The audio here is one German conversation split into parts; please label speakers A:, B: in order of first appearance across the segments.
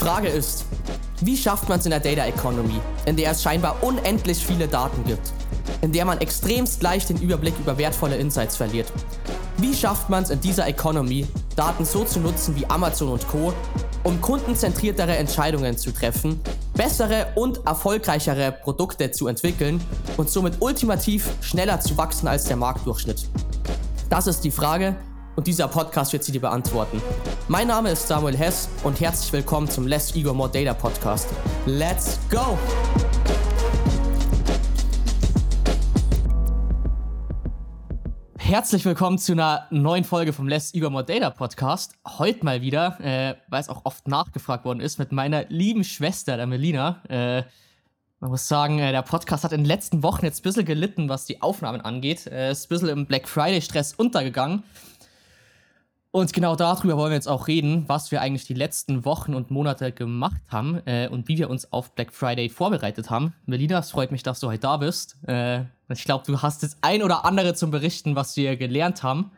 A: Frage ist, wie schafft man es in der Data Economy, in der es scheinbar unendlich viele Daten gibt, in der man extremst leicht den Überblick über wertvolle Insights verliert? Wie schafft man es in dieser Economy, Daten so zu nutzen wie Amazon und Co., um kundenzentriertere Entscheidungen zu treffen, bessere und erfolgreichere Produkte zu entwickeln und somit ultimativ schneller zu wachsen als der Marktdurchschnitt? Das ist die Frage und dieser Podcast wird sie dir beantworten. Mein Name ist Samuel Hess und herzlich willkommen zum Less Ego More Data Podcast. Let's go! Herzlich willkommen zu einer neuen Folge vom Less Ego More Data Podcast. Heute mal wieder, äh, weil es auch oft nachgefragt worden ist, mit meiner lieben Schwester, der Melina. Äh, man muss sagen, äh, der Podcast hat in den letzten Wochen jetzt ein bisschen gelitten, was die Aufnahmen angeht. Äh, ist ein bisschen im Black Friday-Stress untergegangen. Und genau darüber wollen wir jetzt auch reden, was wir eigentlich die letzten Wochen und Monate gemacht haben äh, und wie wir uns auf Black Friday vorbereitet haben. Melina, es freut mich, dass du heute da bist. Äh, ich glaube, du hast das ein oder andere zum Berichten, was wir gelernt haben.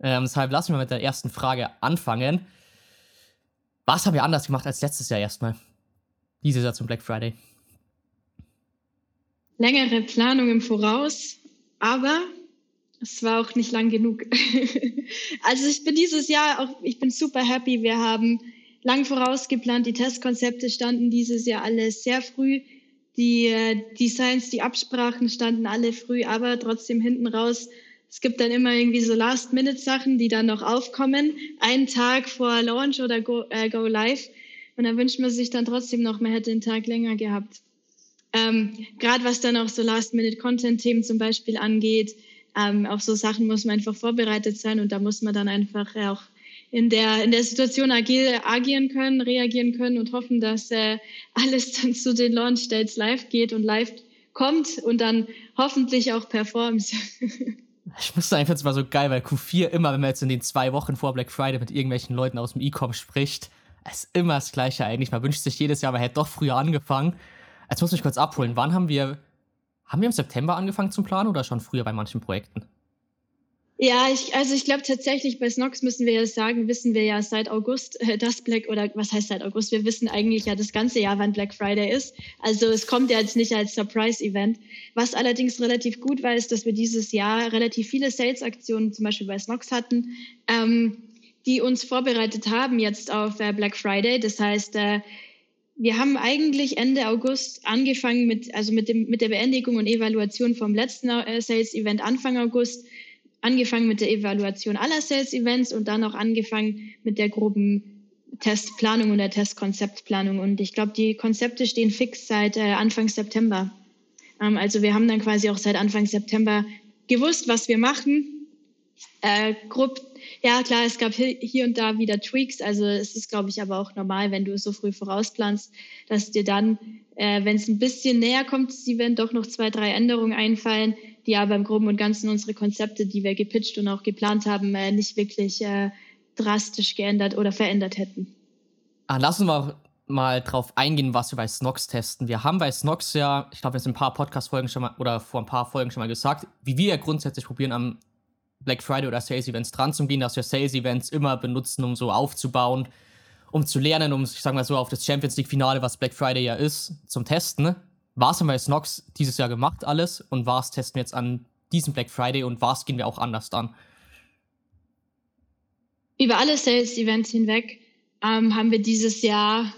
A: Ähm, deshalb lassen wir mit der ersten Frage anfangen. Was haben wir anders gemacht als letztes Jahr erstmal? Dieses Jahr zum Black Friday.
B: Längere Planung im Voraus, aber es war auch nicht lang genug. also ich bin dieses Jahr auch, ich bin super happy. Wir haben lang vorausgeplant. Die Testkonzepte standen dieses Jahr alle sehr früh. Die äh, Designs, die Absprachen standen alle früh, aber trotzdem hinten raus. Es gibt dann immer irgendwie so Last-Minute-Sachen, die dann noch aufkommen, einen Tag vor Launch oder Go, äh, Go Live. Und da wünscht man sich dann trotzdem noch, man hätte den Tag länger gehabt. Ähm, Gerade was dann auch so Last-Minute-Content-Themen zum Beispiel angeht, ähm, auf so Sachen muss man einfach vorbereitet sein und da muss man dann einfach auch in der, in der Situation agil, agieren können, reagieren können und hoffen, dass äh, alles dann zu den Launch Dates live geht und live kommt und dann hoffentlich auch performt.
A: Ich muss sagen, ich finde es mal so geil, weil Q4 immer, wenn man jetzt in den zwei Wochen vor Black Friday mit irgendwelchen Leuten aus dem E-Com spricht, ist immer das Gleiche eigentlich. Man wünscht sich jedes Jahr, man hätte doch früher angefangen. Jetzt muss ich kurz abholen. Wann haben wir haben wir im September angefangen zu planen oder schon früher bei manchen Projekten?
B: Ja, ich, also ich glaube tatsächlich bei Snox müssen wir ja sagen, wissen wir ja seit August, äh, das Black oder was heißt seit August? Wir wissen eigentlich ja das ganze Jahr, wann Black Friday ist. Also es kommt ja jetzt nicht als Surprise-Event. Was allerdings relativ gut war, ist, dass wir dieses Jahr relativ viele Sales-Aktionen zum Beispiel bei Snox hatten, ähm, die uns vorbereitet haben jetzt auf äh, Black Friday. Das heißt, äh, wir haben eigentlich Ende August angefangen mit, also mit, dem, mit der Beendigung und Evaluation vom letzten äh, Sales Event Anfang August, angefangen mit der Evaluation aller Sales Events und dann auch angefangen mit der groben Testplanung und der Testkonzeptplanung. Und ich glaube, die Konzepte stehen fix seit äh, Anfang September. Ähm, also wir haben dann quasi auch seit Anfang September gewusst, was wir machen, äh, grob ja, klar, es gab hier und da wieder Tweaks. Also es ist, glaube ich, aber auch normal, wenn du so früh vorausplanst, dass dir dann, äh, wenn es ein bisschen näher kommt, sie werden doch noch zwei, drei Änderungen einfallen, die aber im Groben und Ganzen unsere Konzepte, die wir gepitcht und auch geplant haben, äh, nicht wirklich äh, drastisch geändert oder verändert hätten.
A: Ah, lassen wir mal drauf eingehen, was wir bei Snox testen. Wir haben bei Snox ja, ich glaube, jetzt ein paar Podcast-Folgen schon mal oder vor ein paar Folgen schon mal gesagt, wie wir ja grundsätzlich probieren, am Black Friday oder Sales Events dran zu gehen, dass wir Sales Events immer benutzen, um so aufzubauen, um zu lernen, um, ich sag mal so, auf das Champions League Finale, was Black Friday ja ist, zum Testen. Was haben wir als Nox dieses Jahr gemacht alles und was testen wir jetzt an diesem Black Friday und was gehen wir auch anders an?
B: Über alle Sales Events hinweg ähm, haben wir dieses Jahr,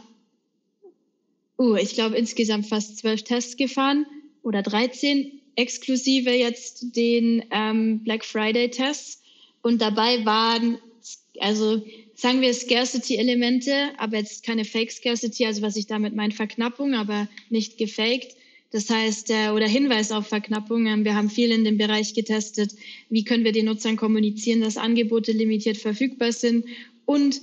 B: uh, ich glaube, insgesamt fast zwölf Tests gefahren oder 13 exklusive jetzt den ähm, Black Friday Tests. Und dabei waren, also sagen wir Scarcity-Elemente, aber jetzt keine Fake-Scarcity, also was ich damit meine, Verknappung, aber nicht gefaked. Das heißt, äh, oder Hinweis auf Verknappung. Ähm, wir haben viel in dem Bereich getestet. Wie können wir den Nutzern kommunizieren, dass Angebote limitiert verfügbar sind und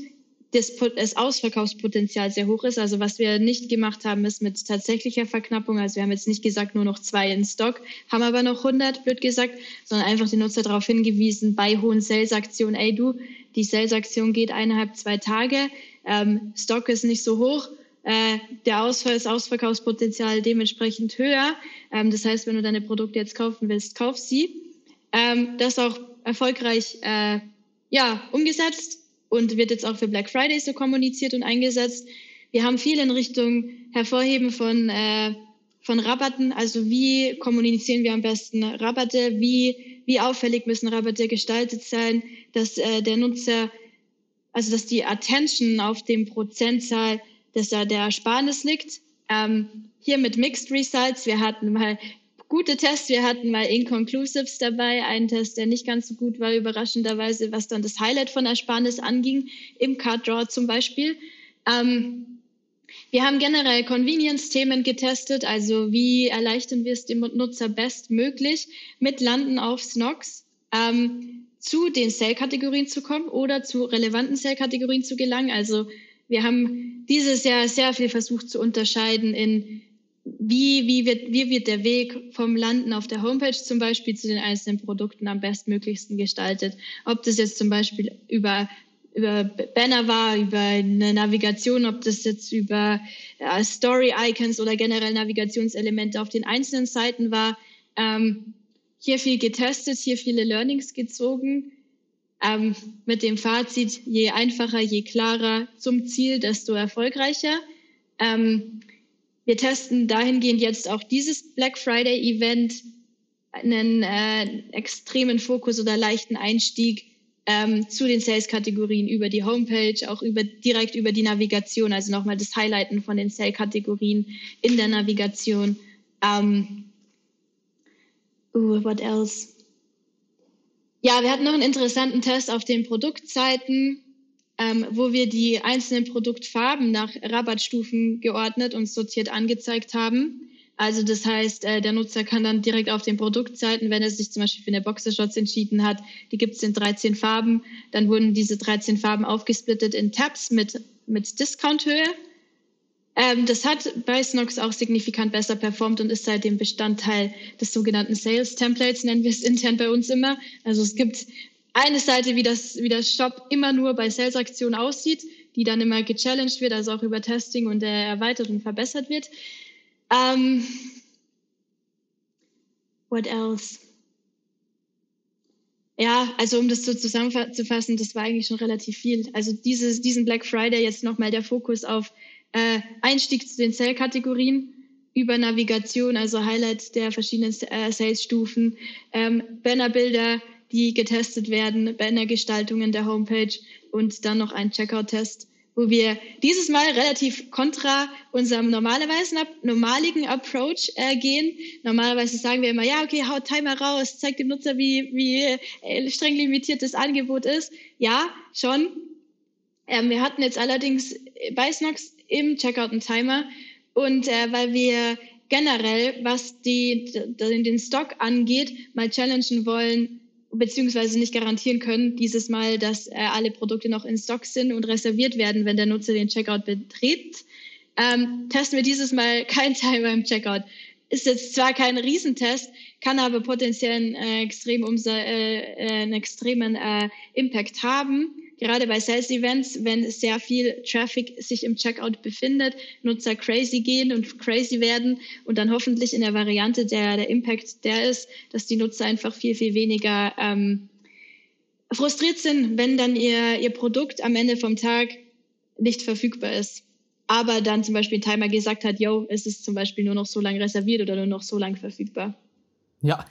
B: das, das Ausverkaufspotenzial sehr hoch ist. Also was wir nicht gemacht haben, ist mit tatsächlicher Verknappung. Also wir haben jetzt nicht gesagt, nur noch zwei in Stock, haben aber noch 100, blöd gesagt, sondern einfach die Nutzer darauf hingewiesen, bei hohen Sales-Aktionen, ey du, die Sales-Aktion geht eineinhalb, zwei Tage, ähm, Stock ist nicht so hoch, äh, der Ausfall, das Ausverkaufspotenzial dementsprechend höher. Ähm, das heißt, wenn du deine Produkte jetzt kaufen willst, kauf sie. Ähm, das auch erfolgreich äh, ja, umgesetzt und wird jetzt auch für Black Friday so kommuniziert und eingesetzt. Wir haben viel in Richtung Hervorheben von, äh, von Rabatten, also wie kommunizieren wir am besten Rabatte, wie, wie auffällig müssen Rabatte gestaltet sein, dass äh, der Nutzer, also dass die Attention auf dem Prozentzahl da der Ersparnis liegt. Ähm, hier mit Mixed Results, wir hatten mal gute Tests, wir hatten mal Inconclusives dabei, einen Test, der nicht ganz so gut war, überraschenderweise, was dann das Highlight von Ersparnis anging, im Card Draw zum Beispiel. Ähm, wir haben generell Convenience-Themen getestet, also wie erleichtern wir es dem Nutzer bestmöglich, mit Landen auf Snox ähm, zu den Sale-Kategorien zu kommen oder zu relevanten Sale-Kategorien zu gelangen. Also wir haben dieses Jahr sehr viel versucht zu unterscheiden in wie, wie, wird, wie wird der Weg vom Landen auf der Homepage zum Beispiel zu den einzelnen Produkten am bestmöglichsten gestaltet. Ob das jetzt zum Beispiel über, über Banner war, über eine Navigation, ob das jetzt über äh, Story-Icons oder generell Navigationselemente auf den einzelnen Seiten war. Ähm, hier viel getestet, hier viele Learnings gezogen ähm, mit dem Fazit, je einfacher, je klarer zum Ziel, desto erfolgreicher. Ähm, wir testen dahingehend jetzt auch dieses Black Friday Event, einen äh, extremen Fokus oder leichten Einstieg ähm, zu den Sales-Kategorien über die Homepage, auch über, direkt über die Navigation, also nochmal das Highlighten von den Sale-Kategorien in der Navigation. Um, uh, what else? Ja, wir hatten noch einen interessanten Test auf den Produktseiten, ähm, wo wir die einzelnen Produktfarben nach Rabattstufen geordnet und sortiert angezeigt haben. Also das heißt, äh, der Nutzer kann dann direkt auf den Produktseiten, wenn er sich zum Beispiel für eine Boxershorts entschieden hat, die gibt es in 13 Farben, dann wurden diese 13 Farben aufgesplittet in Tabs mit, mit Discounthöhe ähm, das hat bei Snox auch signifikant besser performt und ist seitdem Bestandteil des sogenannten Sales Templates, nennen wir es intern bei uns immer. Also es gibt eine Seite, wie das, wie das Shop immer nur bei Sales-Aktionen aussieht, die dann immer gechallenged wird, also auch über Testing und erweitert und verbessert wird. Um, ähm, what else? Ja, also um das so zusammenzufassen, das war eigentlich schon relativ viel. Also dieses, diesen Black Friday jetzt nochmal der Fokus auf äh, Einstieg zu den Sale-Kategorien über Navigation, also Highlight der verschiedenen äh, Sales-Stufen, ähm, Bannerbilder, die getestet werden, Bannergestaltungen der Homepage und dann noch ein Checkout-Test, wo wir dieses Mal relativ kontra unserem normalerweise normaligen Approach äh, gehen. Normalerweise sagen wir immer, ja, okay, haut Timer raus, zeigt dem Nutzer, wie, wie äh, streng limitiert das Angebot ist. Ja, schon. Ähm, wir hatten jetzt allerdings bei Snox im Checkout einen Timer. Und äh, weil wir generell, was die, den Stock angeht, mal challengen wollen, beziehungsweise nicht garantieren können, dieses Mal, dass äh, alle Produkte noch in Stock sind und reserviert werden, wenn der Nutzer den Checkout betritt, ähm, testen wir dieses Mal kein Timer im Checkout. Ist jetzt zwar kein Riesentest, kann aber potenziell einen, äh, extrem äh, äh einen extremen äh, Impact haben gerade bei Sales Events, wenn sehr viel Traffic sich im Checkout befindet, Nutzer crazy gehen und crazy werden und dann hoffentlich in der Variante der, der Impact der ist, dass die Nutzer einfach viel, viel weniger ähm, frustriert sind, wenn dann ihr, ihr Produkt am Ende vom Tag nicht verfügbar ist. Aber dann zum Beispiel ein Timer gesagt hat, yo, es ist zum Beispiel nur noch so lange reserviert oder nur noch so lange verfügbar.
A: Ja,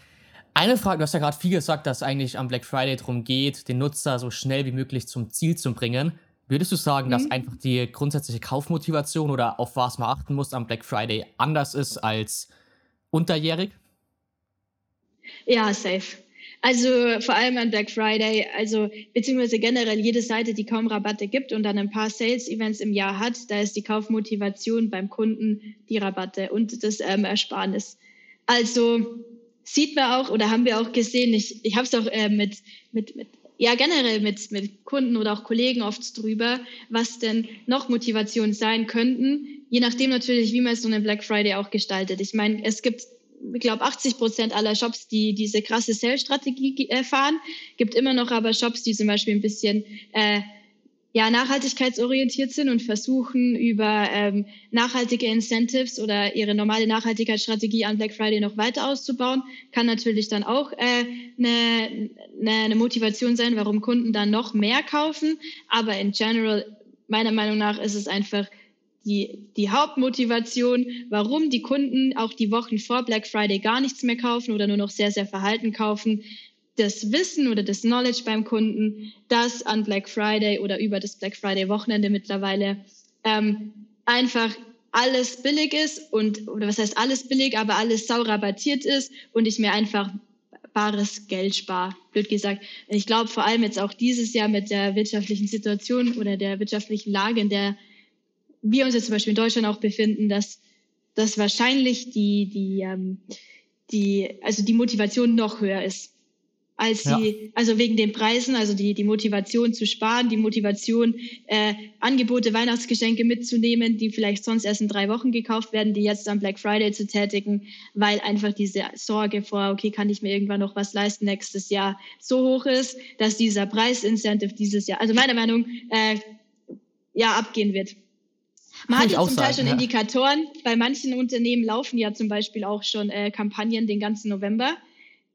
A: eine Frage, du hast ja gerade viel gesagt, dass eigentlich am Black Friday darum geht, den Nutzer so schnell wie möglich zum Ziel zu bringen. Würdest du sagen, mhm. dass einfach die grundsätzliche Kaufmotivation oder auf was man achten muss am Black Friday anders ist als unterjährig?
B: Ja, safe. Also vor allem an Black Friday, also beziehungsweise generell jede Seite, die kaum Rabatte gibt und dann ein paar Sales-Events im Jahr hat, da ist die Kaufmotivation beim Kunden die Rabatte und das ähm, Ersparnis. Also sieht man auch oder haben wir auch gesehen, ich, ich habe es auch äh, mit, mit, mit, ja generell mit, mit Kunden oder auch Kollegen oft drüber, was denn noch Motivationen sein könnten, je nachdem natürlich, wie man so einen Black Friday auch gestaltet. Ich meine, es gibt ich glaube, 80 Prozent aller Shops, die diese krasse Sales-Strategie äh, fahren, gibt immer noch aber Shops, die zum Beispiel ein bisschen äh, ja, nachhaltigkeitsorientiert sind und versuchen, über ähm, nachhaltige Incentives oder ihre normale Nachhaltigkeitsstrategie an Black Friday noch weiter auszubauen, kann natürlich dann auch äh, eine, eine Motivation sein, warum Kunden dann noch mehr kaufen. Aber in general, meiner Meinung nach, ist es einfach die, die Hauptmotivation, warum die Kunden auch die Wochen vor Black Friday gar nichts mehr kaufen oder nur noch sehr, sehr verhalten kaufen, das Wissen oder das Knowledge beim Kunden, dass an Black Friday oder über das Black Friday Wochenende mittlerweile ähm, einfach alles billig ist und, oder was heißt alles billig, aber alles sau rabattiert ist und ich mir einfach bares Geld spare, blöd gesagt. Ich glaube vor allem jetzt auch dieses Jahr mit der wirtschaftlichen Situation oder der wirtschaftlichen Lage, in der wir uns jetzt zum Beispiel in Deutschland auch befinden, dass, dass wahrscheinlich die, die, ähm, die, also die Motivation noch höher ist als ja. die, also wegen den Preisen, also die, die Motivation zu sparen, die Motivation, äh, Angebote, Weihnachtsgeschenke mitzunehmen, die vielleicht sonst erst in drei Wochen gekauft werden, die jetzt am Black Friday zu tätigen, weil einfach diese Sorge vor, okay, kann ich mir irgendwann noch was leisten nächstes Jahr, so hoch ist, dass dieser Preisincentive dieses Jahr, also meiner Meinung, äh, ja, abgehen wird. Man hat zum Teil schon ja. Indikatoren. Bei manchen Unternehmen laufen ja zum Beispiel auch schon äh, Kampagnen den ganzen November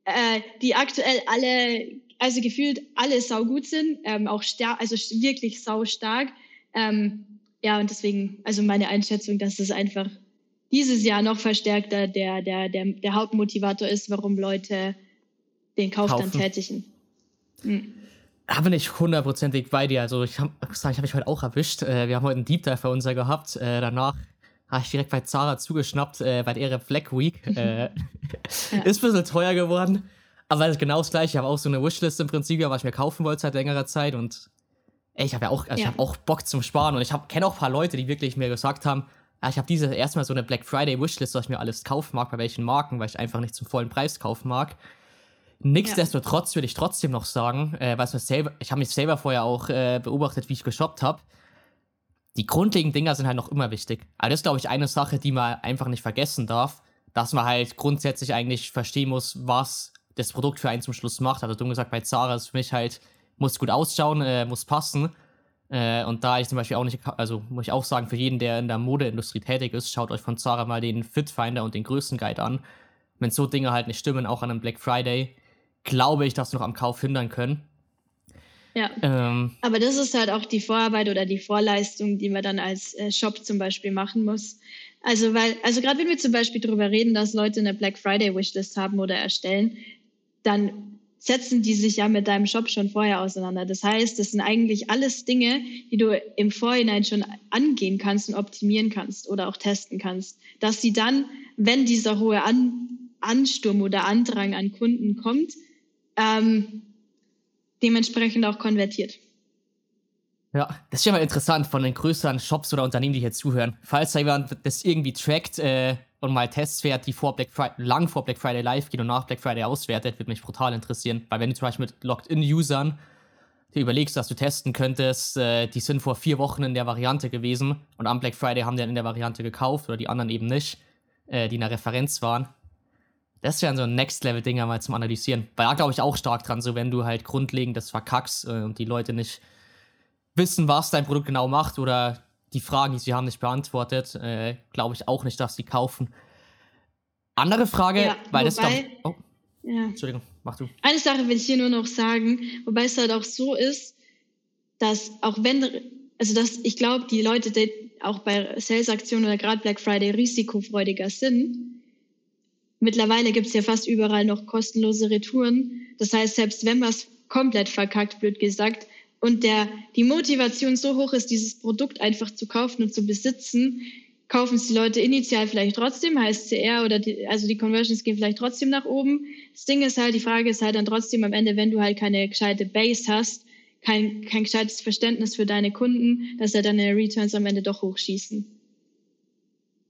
B: äh, die aktuell alle, also gefühlt alle saugut sind, ähm, auch stark, also wirklich sau stark. Ähm, ja, und deswegen, also meine Einschätzung, dass es einfach dieses Jahr noch verstärkter der, der, der, der Hauptmotivator ist, warum Leute den Kauf Kaufen. dann tätigen.
A: Hm. Da bin ich hundertprozentig bei dir. Also ich habe ich hab mich heute auch erwischt. Äh, wir haben heute einen Deep Dive bei unser gehabt. Äh, danach habe ich direkt bei Zara zugeschnappt, äh, bei der Black Week. Äh, ja. Ist ein bisschen teuer geworden. Aber genau das gleiche. Ich habe auch so eine Wishlist im Prinzip, was ich mir kaufen wollte seit längerer Zeit. Und ey, ich habe ja auch, also ja. ich habe auch Bock zum Sparen. Und ich kenne auch ein paar Leute, die wirklich mir gesagt haben, ja, ich habe diese erstmal so eine Black Friday Wishlist, was ich mir alles kaufen mag, bei welchen Marken, weil ich einfach nicht zum vollen Preis kaufen mag. Nichtsdestotrotz würde ich trotzdem noch sagen, äh, mir selber, ich habe mich selber vorher auch äh, beobachtet, wie ich geshoppt habe die grundlegenden Dinger sind halt noch immer wichtig. Aber das ist, glaube ich, eine Sache, die man einfach nicht vergessen darf, dass man halt grundsätzlich eigentlich verstehen muss, was das Produkt für einen zum Schluss macht. Also dumm gesagt, bei Zara ist für mich halt, muss gut ausschauen, äh, muss passen. Äh, und da ich zum Beispiel auch nicht, also muss ich auch sagen, für jeden, der in der Modeindustrie tätig ist, schaut euch von Zara mal den Fitfinder und den Größenguide an. Wenn so Dinge halt nicht stimmen, auch an einem Black Friday, glaube ich, dass noch am Kauf hindern können.
B: Ja. Ähm, Aber das ist halt auch die Vorarbeit oder die Vorleistung, die man dann als äh, Shop zum Beispiel machen muss. Also, weil, also gerade wenn wir zum Beispiel darüber reden, dass Leute eine Black Friday Wishlist haben oder erstellen, dann setzen die sich ja mit deinem Shop schon vorher auseinander. Das heißt, das sind eigentlich alles Dinge, die du im Vorhinein schon angehen kannst und optimieren kannst oder auch testen kannst, dass sie dann, wenn dieser hohe An Ansturm oder Andrang an Kunden kommt, ähm, dementsprechend auch konvertiert.
A: Ja, das ist ja mal interessant von den größeren Shops oder Unternehmen, die hier zuhören. Falls da jemand das irgendwie trackt äh, und mal Tests fährt, die vor Black Friday, lang vor Black Friday live gehen und nach Black Friday auswertet, würde mich brutal interessieren. Weil wenn du zum Beispiel mit Logged-In-Usern dir überlegst, dass du testen könntest, äh, die sind vor vier Wochen in der Variante gewesen und am Black Friday haben die dann in der Variante gekauft oder die anderen eben nicht, äh, die in der Referenz waren. Das wären so Next-Level-Dinger mal zum Analysieren. Weil da glaube ich auch stark dran, so wenn du halt grundlegend das verkackst äh, und die Leute nicht wissen, was dein Produkt genau macht oder die Fragen, die sie haben, nicht beantwortet, äh, glaube ich auch nicht, dass sie kaufen. Andere Frage, ja, weil wobei, das glaub, oh, ja. Entschuldigung, mach du.
B: Eine Sache will ich hier nur noch sagen, wobei es halt auch so ist, dass auch wenn, also dass ich glaube, die Leute, die auch bei Sales-Aktionen oder gerade Black Friday risikofreudiger sind, Mittlerweile gibt es ja fast überall noch kostenlose Retouren. Das heißt, selbst wenn man es komplett verkackt, wird gesagt, und der, die Motivation so hoch ist, dieses Produkt einfach zu kaufen und zu besitzen, kaufen es die Leute initial vielleicht trotzdem, heißt CR oder die, also die Conversions gehen vielleicht trotzdem nach oben. Das Ding ist halt, die Frage ist halt dann trotzdem am Ende, wenn du halt keine gescheite Base hast, kein, kein gescheites Verständnis für deine Kunden, dass ja deine Returns am Ende doch hochschießen.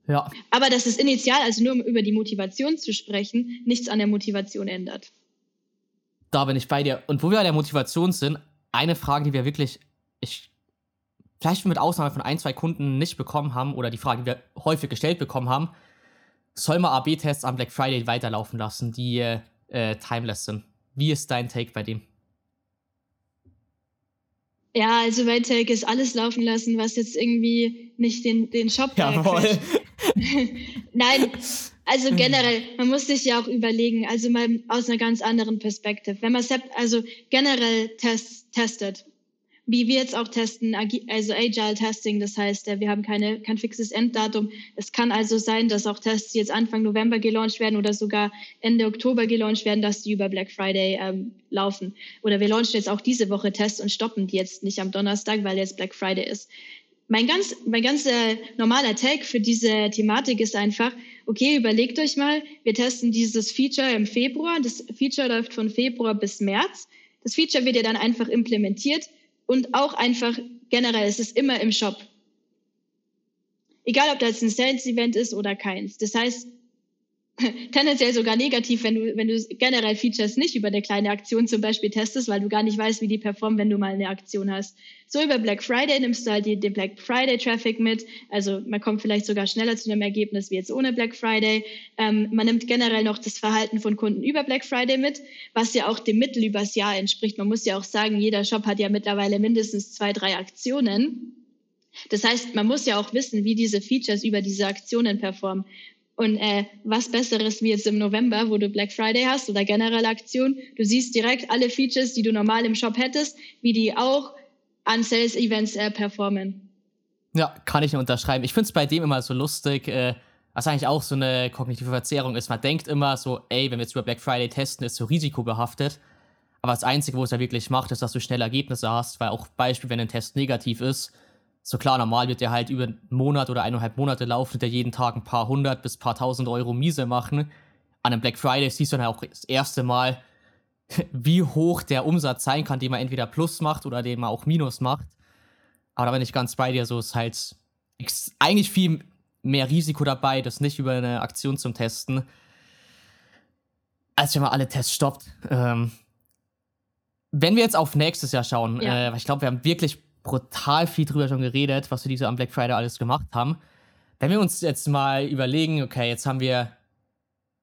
B: Ja. Aber dass es initial, also nur um über die Motivation zu sprechen, nichts an der Motivation ändert.
A: Da bin ich bei dir. Und wo wir an der Motivation sind, eine Frage, die wir wirklich, ich, vielleicht mit Ausnahme von ein, zwei Kunden nicht bekommen haben, oder die Frage, die wir häufig gestellt bekommen haben, soll man AB-Tests am Black Friday weiterlaufen lassen, die äh, timeless sind? Wie ist dein Take bei dem?
B: Ja, also Take ist alles laufen lassen, was jetzt irgendwie nicht den, den Shop
A: Jawohl.
B: Nein, also generell, man muss sich ja auch überlegen, also mal aus einer ganz anderen Perspektive. Wenn man also generell test, testet, wie wir jetzt auch testen, also Agile Testing, das heißt, äh, wir haben keine, kein fixes Enddatum. Es kann also sein, dass auch Tests jetzt Anfang November gelauncht werden oder sogar Ende Oktober gelauncht werden, dass die über Black Friday ähm, laufen. Oder wir launchen jetzt auch diese Woche Tests und stoppen die jetzt nicht am Donnerstag, weil jetzt Black Friday ist. Mein ganz, mein ganz äh, normaler Tag für diese Thematik ist einfach, okay, überlegt euch mal, wir testen dieses Feature im Februar. Das Feature läuft von Februar bis März. Das Feature wird ja dann einfach implementiert und auch einfach generell, es ist immer im Shop. Egal, ob das ein Sales-Event ist oder keins. Das heißt, tendenziell sogar negativ, wenn du, wenn du generell Features nicht über eine kleine Aktion zum Beispiel testest, weil du gar nicht weißt, wie die performen, wenn du mal eine Aktion hast. So über Black Friday nimmst du halt den Black Friday Traffic mit. Also man kommt vielleicht sogar schneller zu einem Ergebnis wie jetzt ohne Black Friday. Ähm, man nimmt generell noch das Verhalten von Kunden über Black Friday mit, was ja auch dem Mittel übers Jahr entspricht. Man muss ja auch sagen, jeder Shop hat ja mittlerweile mindestens zwei, drei Aktionen. Das heißt, man muss ja auch wissen, wie diese Features über diese Aktionen performen. Und äh, was Besseres wie jetzt im November, wo du Black Friday hast oder generelle Aktion. Du siehst direkt alle Features, die du normal im Shop hättest, wie die auch an Sales-Events äh, performen.
A: Ja, kann ich nur unterschreiben. Ich finde es bei dem immer so lustig, äh, was eigentlich auch so eine kognitive Verzerrung ist. Man denkt immer so, ey, wenn wir jetzt über Black Friday testen, ist so risikobehaftet. Aber das Einzige, wo es ja wirklich macht, ist, dass du schnell Ergebnisse hast, weil auch Beispiel, wenn ein Test negativ ist, so klar, normal wird der halt über einen Monat oder eineinhalb Monate laufen, der jeden Tag ein paar hundert bis paar tausend Euro miese machen. An einem Black Friday siehst du dann auch das erste Mal, wie hoch der Umsatz sein kann, den man entweder plus macht oder den man auch minus macht. Aber da bin ich ganz bei dir, so ist halt eigentlich viel mehr Risiko dabei, das nicht über eine Aktion zum Testen, als wenn man alle Tests stoppt. Ähm, wenn wir jetzt auf nächstes Jahr schauen, ja. äh, ich glaube, wir haben wirklich brutal viel drüber schon geredet, was wir diese am Black Friday alles gemacht haben. Wenn wir uns jetzt mal überlegen, okay, jetzt haben wir.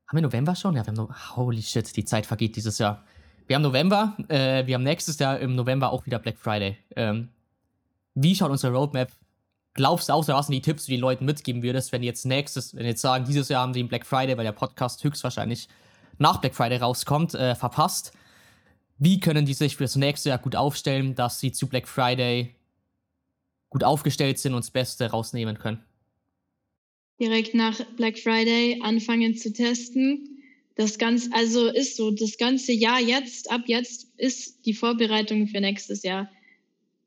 A: Haben wir November schon? Ja, wir haben no Holy shit, die Zeit vergeht dieses Jahr. Wir haben November, äh, wir haben nächstes Jahr im November auch wieder Black Friday. Ähm, wie schaut unsere Roadmap? Glaubst du auch, was sind die Tipps, die du den Leuten mitgeben würdest, wenn jetzt nächstes, wenn jetzt sagen, dieses Jahr haben sie den Black Friday, weil der Podcast höchstwahrscheinlich nach Black Friday rauskommt, äh, verpasst? wie können die sich für das nächste Jahr gut aufstellen, dass sie zu Black Friday gut aufgestellt sind und das Beste rausnehmen können.
B: Direkt nach Black Friday anfangen zu testen. Das Ganze, also ist so, das ganze Jahr jetzt, ab jetzt, ist die Vorbereitung für nächstes Jahr.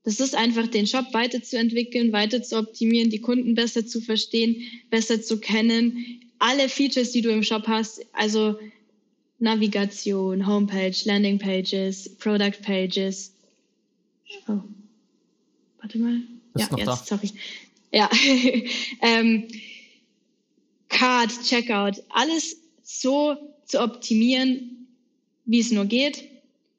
B: Das ist einfach, den Shop weiterzuentwickeln, weiter zu optimieren, die Kunden besser zu verstehen, besser zu kennen. Alle Features, die du im Shop hast, also Navigation, Homepage, Landing Pages, Product Pages. Oh, warte mal.
A: Bist ja, jetzt, da?
B: sorry. Ja, ähm, Card, Checkout, alles so zu optimieren, wie es nur geht,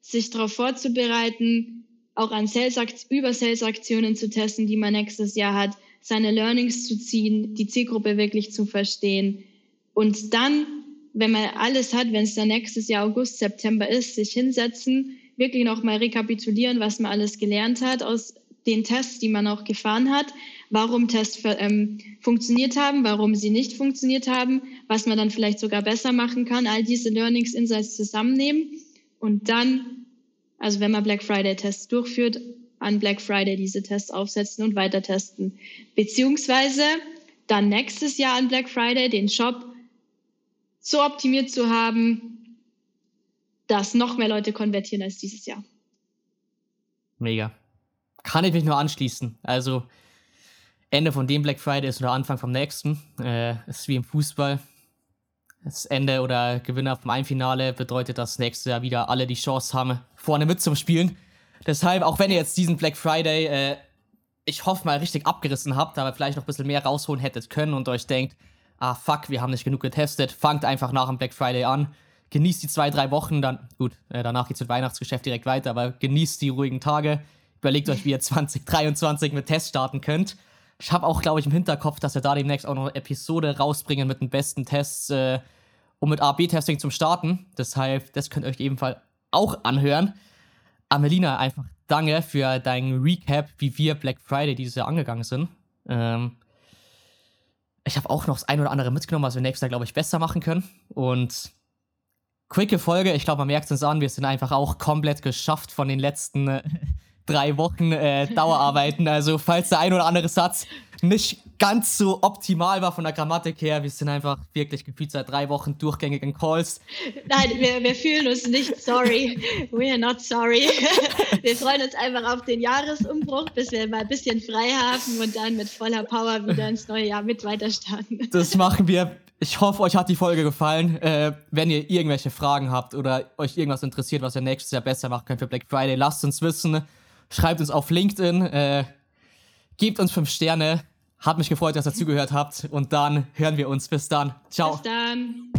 B: sich darauf vorzubereiten, auch an Sales über Sales-Aktionen zu testen, die man nächstes Jahr hat, seine Learnings zu ziehen, die Zielgruppe wirklich zu verstehen und dann wenn man alles hat, wenn es dann nächstes Jahr August, September ist, sich hinsetzen, wirklich nochmal rekapitulieren, was man alles gelernt hat aus den Tests, die man auch gefahren hat, warum Tests ähm, funktioniert haben, warum sie nicht funktioniert haben, was man dann vielleicht sogar besser machen kann, all diese Learnings, Insights zusammennehmen und dann, also wenn man Black Friday Tests durchführt, an Black Friday diese Tests aufsetzen und weiter testen. Beziehungsweise dann nächstes Jahr an Black Friday den Shop so optimiert zu haben, dass noch mehr Leute konvertieren als dieses Jahr.
A: Mega. Kann ich mich nur anschließen. Also Ende von dem Black Friday ist oder Anfang vom nächsten. Äh, ist wie im Fußball. Das Ende oder Gewinner vom Einfinale bedeutet, dass nächstes Jahr wieder alle die Chance haben, vorne mitzuspielen. Deshalb, auch wenn ihr jetzt diesen Black Friday, äh, ich hoffe mal, richtig abgerissen habt, aber vielleicht noch ein bisschen mehr rausholen hättet können und euch denkt, ah fuck, wir haben nicht genug getestet, fangt einfach nach dem Black Friday an, genießt die zwei, drei Wochen, dann, gut, äh, danach geht's mit Weihnachtsgeschäft direkt weiter, aber genießt die ruhigen Tage, überlegt euch, wie ihr 2023 mit Tests starten könnt. Ich habe auch, glaube ich, im Hinterkopf, dass wir da demnächst auch noch eine Episode rausbringen mit den besten Tests, äh, um mit A-B-Testing zum Starten. Deshalb, das könnt ihr euch ebenfalls auch anhören. Amelina, einfach danke für deinen Recap, wie wir Black Friday dieses Jahr angegangen sind. Ähm, ich habe auch noch das ein oder andere mitgenommen, was wir nächstes Jahr, glaube ich, besser machen können. Und quicke Folge, ich glaube, man merkt es uns an, wir sind einfach auch komplett geschafft von den letzten äh, drei Wochen äh, Dauerarbeiten. Also, falls der ein oder andere Satz nicht ganz so optimal war von der Grammatik her, wir sind einfach wirklich gefühlt seit drei Wochen durchgängig in Calls.
B: Nein, wir, wir fühlen uns nicht sorry. We are not sorry. Wir freuen uns einfach auf den Jahresumbruch, bis wir mal ein bisschen frei haben und dann mit voller Power wieder ins neue Jahr mit weiter starten.
A: Das machen wir. Ich hoffe, euch hat die Folge gefallen. Äh, wenn ihr irgendwelche Fragen habt oder euch irgendwas interessiert, was ihr nächstes Jahr besser machen könnt für Black Friday, lasst uns wissen. Schreibt uns auf LinkedIn. Äh, gebt uns fünf Sterne. Hat mich gefreut, dass ihr zugehört habt. Und dann hören wir uns. Bis dann. Ciao.
B: Bis dann.